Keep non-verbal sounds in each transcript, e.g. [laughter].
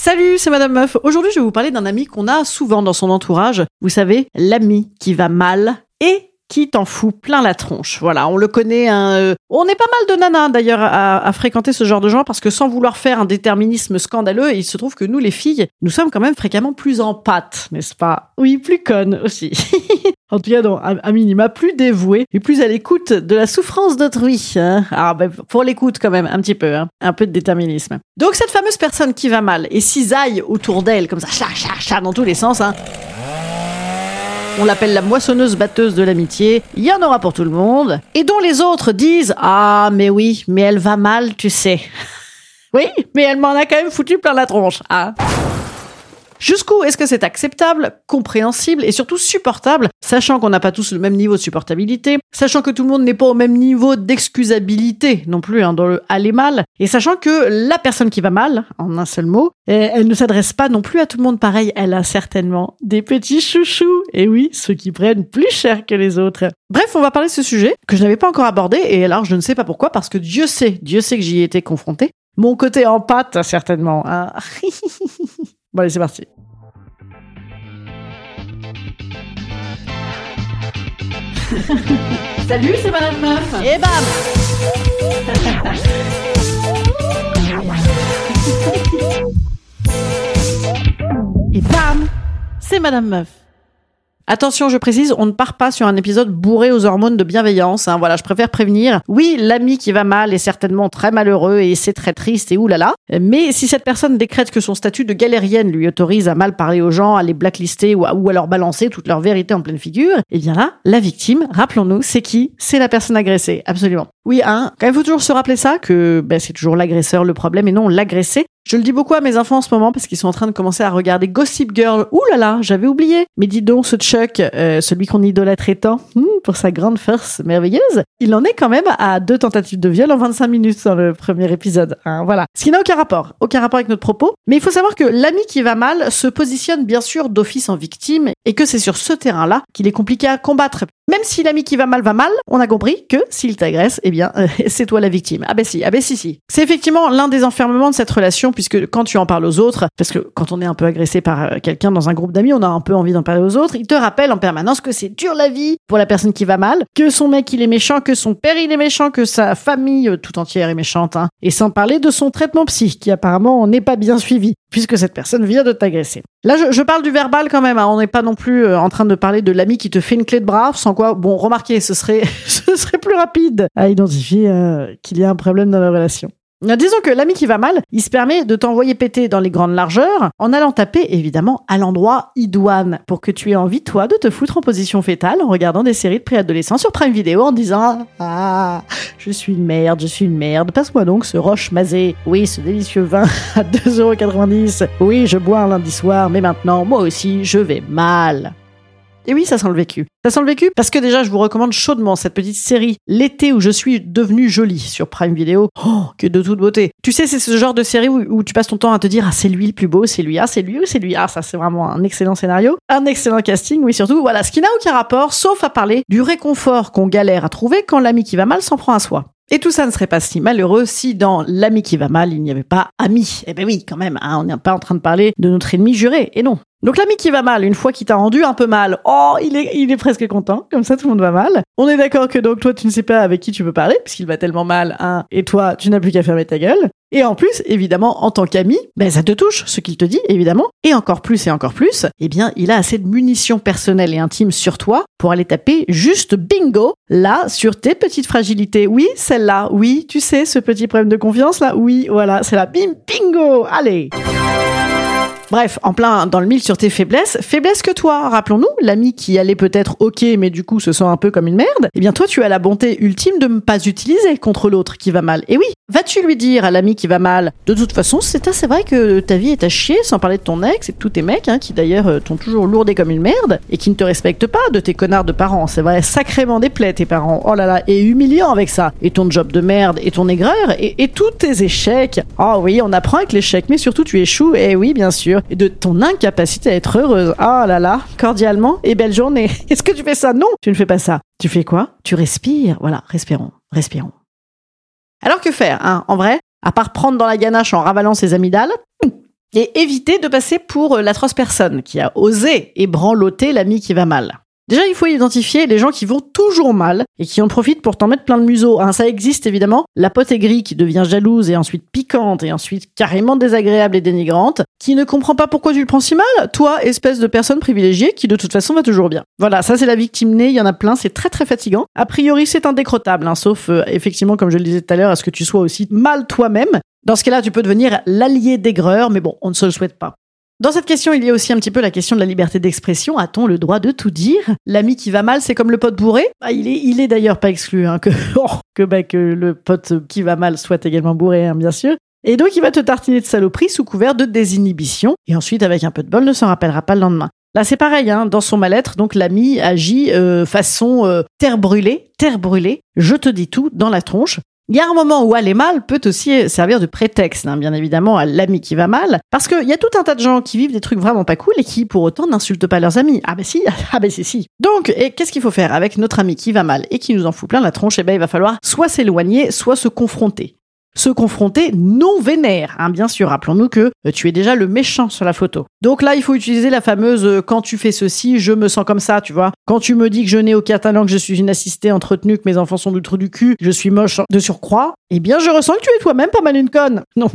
Salut, c'est Madame Meuf. Aujourd'hui, je vais vous parler d'un ami qu'on a souvent dans son entourage. Vous savez, l'ami qui va mal et qui t'en fout plein la tronche. Voilà, on le connaît. Hein, euh, on est pas mal de nanas d'ailleurs à, fréquenter ce genre de gens parce que sans vouloir faire un déterminisme scandaleux, il se trouve que nous les filles, nous sommes quand même fréquemment plus en pâte, n'est-ce pas? Oui, plus connes aussi. [laughs] en tout cas, non, à, minima, plus dévouée et plus à l'écoute de la souffrance d'autrui. Hein. Ah, ben, pour l'écoute quand même, un petit peu, hein. un peu de déterminisme. Donc cette fameuse personne qui va mal et cisaille autour d'elle comme ça, chat, chat, chat, dans tous les sens. Hein. On l'appelle la moissonneuse batteuse de l'amitié. Il y en aura pour tout le monde. Et dont les autres disent Ah, mais oui, mais elle va mal, tu sais. Oui, mais elle m'en a quand même foutu plein la tronche. Ah. Jusqu'où est-ce que c'est acceptable, compréhensible et surtout supportable, sachant qu'on n'a pas tous le même niveau de supportabilité, sachant que tout le monde n'est pas au même niveau d'excusabilité non plus hein, dans le aller mal, et sachant que la personne qui va mal, en un seul mot, eh, elle ne s'adresse pas non plus à tout le monde pareil, elle a certainement des petits chouchous, et oui, ceux qui prennent plus cher que les autres. Bref, on va parler de ce sujet que je n'avais pas encore abordé, et alors je ne sais pas pourquoi, parce que Dieu sait, Dieu sait que j'y ai été confronté. Mon côté en pâte, certainement. Hein. [laughs] Bon allez, c'est parti. [laughs] Salut, c'est Madame Meuf. Et bam [laughs] Et bam C'est Madame Meuf. Attention, je précise, on ne part pas sur un épisode bourré aux hormones de bienveillance. Hein. Voilà, je préfère prévenir. Oui, l'ami qui va mal est certainement très malheureux et c'est très triste et oulala. Mais si cette personne décrète que son statut de galérienne lui autorise à mal parler aux gens, à les blacklister ou à, leur balancer toute leur vérité en pleine figure, eh bien là, la victime, rappelons-nous, c'est qui? C'est la personne agressée, absolument. Oui, hein, quand même, faut toujours se rappeler ça, que ben, c'est toujours l'agresseur le problème et non l'agressé. Je le dis beaucoup à mes enfants en ce moment parce qu'ils sont en train de commencer à regarder Gossip Girl. Ouh là là, j'avais oublié. Mais dis donc, ce Chuck, euh, celui qu'on idolâtrait tant, hmm, pour sa grande force merveilleuse, il en est quand même à deux tentatives de viol en 25 minutes dans le premier épisode. Hein, voilà. Ce qui n'a aucun rapport, aucun rapport avec notre propos. Mais il faut savoir que l'ami qui va mal se positionne bien sûr d'office en victime et que c'est sur ce terrain-là qu'il est compliqué à combattre. Même si l'ami qui va mal va mal, on a compris que s'il t'agresse, eh bien, [laughs] c'est toi la victime. Ah ben si, ah ben si, si. C'est effectivement l'un des enfermements de cette relation, puisque quand tu en parles aux autres, parce que quand on est un peu agressé par euh, quelqu'un dans un groupe d'amis, on a un peu envie d'en parler aux autres, il te rappelle en permanence que c'est dur la vie pour la personne qui va mal, que son mec il est méchant, que son père il est méchant, que sa famille euh, tout entière est méchante, hein. Et sans parler de son traitement psy, qui apparemment n'est pas bien suivi, puisque cette personne vient de t'agresser. Là, je, parle du verbal quand même, hein. on n'est pas non plus euh, en train de parler de l'ami qui te fait une clé de bras, sans quoi, bon, remarquez, ce serait, [laughs] ce serait plus rapide à identifier euh, qu'il y a un problème dans la relation. Disons que l'ami qui va mal, il se permet de t'envoyer péter dans les grandes largeurs en allant taper évidemment à l'endroit idoine pour que tu aies envie toi de te foutre en position fétale en regardant des séries de préadolescents sur Prime Video en disant ah je suis une merde, je suis une merde, passe-moi donc ce roche masé, oui ce délicieux vin à 2,90€, oui je bois un lundi soir mais maintenant moi aussi je vais mal. Et oui, ça sent le vécu. Ça sent le vécu parce que déjà, je vous recommande chaudement cette petite série L'été où je suis devenue jolie sur Prime Video. Oh, que de toute beauté. Tu sais, c'est ce genre de série où, tu passes ton temps à te dire, ah, c'est lui le plus beau, c'est lui, ah, c'est lui ou c'est lui. Ah, ça, c'est vraiment un excellent scénario. Un excellent casting, oui, surtout. Voilà, ce qui n'a aucun rapport, sauf à parler du réconfort qu'on galère à trouver quand l'ami qui va mal s'en prend à soi. Et tout ça ne serait pas si malheureux si dans l'ami qui va mal, il n'y avait pas ami. Eh ben oui, quand même, hein, on n'est pas en train de parler de notre ennemi juré. Et non. Donc l'ami qui va mal, une fois qu'il t'a rendu un peu mal, oh, il est, presque content, comme ça tout le monde va mal. On est d'accord que donc toi tu ne sais pas avec qui tu peux parler, puisqu'il va tellement mal, hein, et toi tu n'as plus qu'à fermer ta gueule. Et en plus, évidemment, en tant qu'ami, ben ça te touche, ce qu'il te dit, évidemment. Et encore plus et encore plus, eh bien, il a assez de munitions personnelles et intimes sur toi pour aller taper juste bingo, là, sur tes petites fragilités. Oui, celle-là, oui, tu sais, ce petit problème de confiance, là, oui, voilà, c'est la bim, bingo, allez Bref, en plein dans le mille sur tes faiblesses, faiblesses que toi, rappelons-nous, l'ami qui allait peut-être ok, mais du coup se sent un peu comme une merde, eh bien toi tu as la bonté ultime de ne pas utiliser contre l'autre qui va mal. Et oui, vas-tu lui dire à l'ami qui va mal, de toute façon c'est assez vrai que ta vie est à chier, sans parler de ton ex et de tous tes mecs, hein, qui d'ailleurs euh, t'ont toujours lourdé comme une merde, et qui ne te respectent pas, de tes connards de parents, c'est vrai, sacrément déplaît tes parents, oh là là, et humiliant avec ça, et ton job de merde, et ton aigreur, et, et tous tes échecs. Oh oui, on apprend avec l'échec, mais surtout tu échoues, et oui bien sûr, et de ton incapacité à être heureuse. Oh là là, cordialement et belle journée. [laughs] Est-ce que tu fais ça? Non, tu ne fais pas ça. Tu fais quoi? Tu respires. Voilà, respirons, respirons. Alors que faire, hein, en vrai? À part prendre dans la ganache en ravalant ses amygdales Et évitez de passer pour l'atroce personne qui a osé ébranloter l'ami qui va mal. Déjà, il faut identifier les gens qui vont toujours mal et qui en profitent pour t'en mettre plein le museau. Hein, ça existe évidemment. La pote aigrie qui devient jalouse et ensuite piquante et ensuite carrément désagréable et dénigrante, qui ne comprend pas pourquoi tu le prends si mal. Toi, espèce de personne privilégiée qui de toute façon va toujours bien. Voilà, ça c'est la victime née. Il y en a plein. C'est très très fatigant. A priori, c'est indécrottable, hein, sauf euh, effectivement, comme je le disais tout à l'heure, à ce que tu sois aussi mal toi-même. Dans ce cas-là, tu peux devenir l'allié d'aigreur, mais bon, on ne se le souhaite pas. Dans cette question, il y a aussi un petit peu la question de la liberté d'expression. A-t-on le droit de tout dire? L'ami qui va mal, c'est comme le pote bourré? Bah, Il est, il est d'ailleurs pas exclu hein, que, [laughs] oh, que, bah, que le pote qui va mal soit également bourré, hein, bien sûr. Et donc, il va te tartiner de saloperie sous couvert de désinhibition. Et ensuite, avec un peu de bol, ne s'en rappellera pas le lendemain. Là, c'est pareil, hein, dans son mal-être, donc l'ami agit euh, façon euh, terre brûlée, terre brûlée, je te dis tout dans la tronche. Il y a un moment où aller mal peut aussi servir de prétexte, hein, bien évidemment, à l'ami qui va mal, parce qu'il y a tout un tas de gens qui vivent des trucs vraiment pas cool et qui, pour autant, n'insultent pas leurs amis. Ah ben si, [laughs] ah ben si, si. Donc, et qu'est-ce qu'il faut faire avec notre ami qui va mal et qui nous en fout plein la tronche? Eh ben, il va falloir soit s'éloigner, soit se confronter se confronter non vénère. Hein, bien sûr, rappelons-nous que tu es déjà le méchant sur la photo. Donc là, il faut utiliser la fameuse euh, quand tu fais ceci, je me sens comme ça, tu vois. Quand tu me dis que je n'ai aucun talent, que je suis une assistée entretenue, que mes enfants sont du trou du cul, que je suis moche de surcroît, eh bien, je ressens que tu es toi-même pas mal une conne. Non,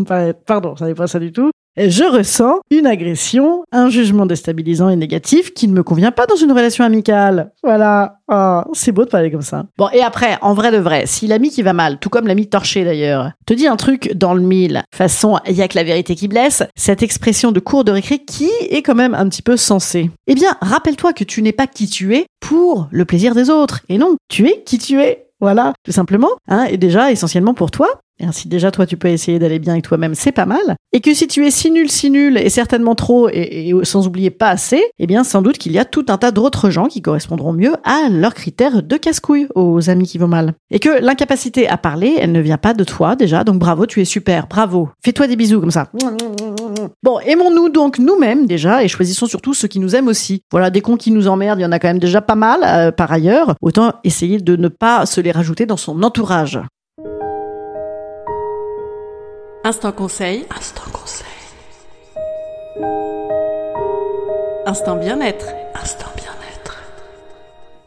pardon, ça n'est pas ça du tout je ressens une agression, un jugement déstabilisant et négatif qui ne me convient pas dans une relation amicale. Voilà. Oh, c'est beau de parler comme ça. Bon, et après, en vrai de vrai, si l'ami qui va mal, tout comme l'ami torché d'ailleurs, te dit un truc dans le mille, façon il y a que la vérité qui blesse, cette expression de cours de récré qui est quand même un petit peu sensée. Eh bien, rappelle-toi que tu n'es pas qui tu es pour le plaisir des autres. Et non, tu es qui tu es. Voilà, tout simplement. Hein, et déjà, essentiellement pour toi, et ainsi déjà toi tu peux essayer d'aller bien avec toi-même, c'est pas mal. Et que si tu es si nul, si nul, et certainement trop, et, sans oublier pas assez, eh bien sans doute qu'il y a tout un tas d'autres gens qui correspondront mieux à leurs critères de casse-couille, aux amis qui vont mal. Et que l'incapacité à parler, elle ne vient pas de toi déjà, donc bravo, tu es super, bravo. Fais-toi des bisous comme ça. Bon, aimons-nous donc nous-mêmes déjà, et choisissons surtout ceux qui nous aiment aussi. Voilà, des cons qui nous emmerdent, il y en a quand même déjà pas mal euh, par ailleurs. Autant essayer de ne pas se les rajouter dans son entourage. Instant conseil. Instant conseil. Instant bien-être. Instant bien-être.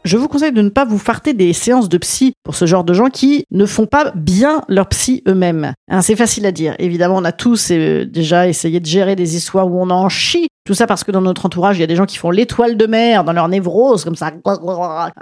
Je vous conseille de ne pas vous farter des séances de psy pour ce genre de gens qui ne font pas bien leur psy eux-mêmes. Hein, c'est facile à dire. Évidemment, on a tous euh, déjà essayé de gérer des histoires où on en chie. Tout ça parce que dans notre entourage, il y a des gens qui font l'étoile de mer dans leur névrose, comme ça.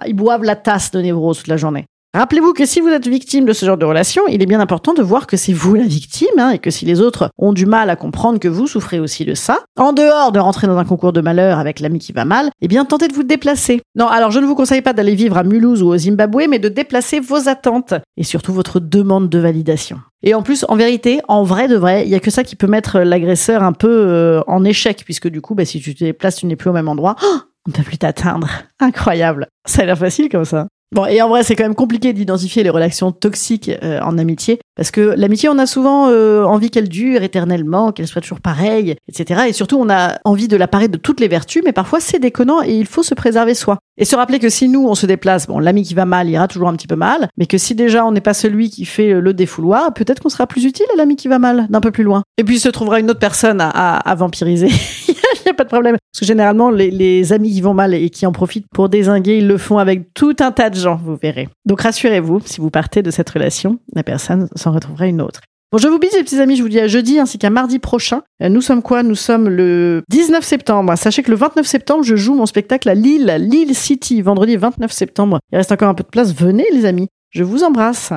Ils boivent la tasse de névrose toute la journée. Rappelez-vous que si vous êtes victime de ce genre de relation, il est bien important de voir que c'est vous la victime, hein, et que si les autres ont du mal à comprendre que vous souffrez aussi de ça, en dehors de rentrer dans un concours de malheur avec l'ami qui va mal, eh bien tentez de vous déplacer. Non, alors je ne vous conseille pas d'aller vivre à Mulhouse ou au Zimbabwe, mais de déplacer vos attentes et surtout votre demande de validation. Et en plus, en vérité, en vrai de vrai, il y a que ça qui peut mettre l'agresseur un peu euh, en échec, puisque du coup, bah, si tu te déplaces, tu n'es plus au même endroit. Oh on ne peut plus t'atteindre. Incroyable. Ça a l'air facile comme ça. Bon, et en vrai, c'est quand même compliqué d'identifier les relations toxiques euh, en amitié, parce que l'amitié, on a souvent euh, envie qu'elle dure éternellement, qu'elle soit toujours pareille, etc. Et surtout, on a envie de la parer de toutes les vertus, mais parfois c'est déconnant et il faut se préserver soi. Et se rappeler que si nous, on se déplace, bon, l'ami qui va mal ira toujours un petit peu mal, mais que si déjà on n'est pas celui qui fait le défouloir, peut-être qu'on sera plus utile à l'ami qui va mal, d'un peu plus loin. Et puis se trouvera une autre personne à, à vampiriser. [laughs] [laughs] N'y a pas de problème. Parce que généralement, les, amis qui vont mal et qui en profitent pour désinguer, ils le font avec tout un tas de gens, vous verrez. Donc rassurez-vous, si vous partez de cette relation, la personne s'en retrouvera une autre. Bon, je vous bise les petits amis, je vous dis à jeudi ainsi qu'à mardi prochain. Euh, nous sommes quoi? Nous sommes le 19 septembre. Sachez que le 29 septembre, je joue mon spectacle à Lille, Lille City, vendredi 29 septembre. Il reste encore un peu de place. Venez les amis, je vous embrasse.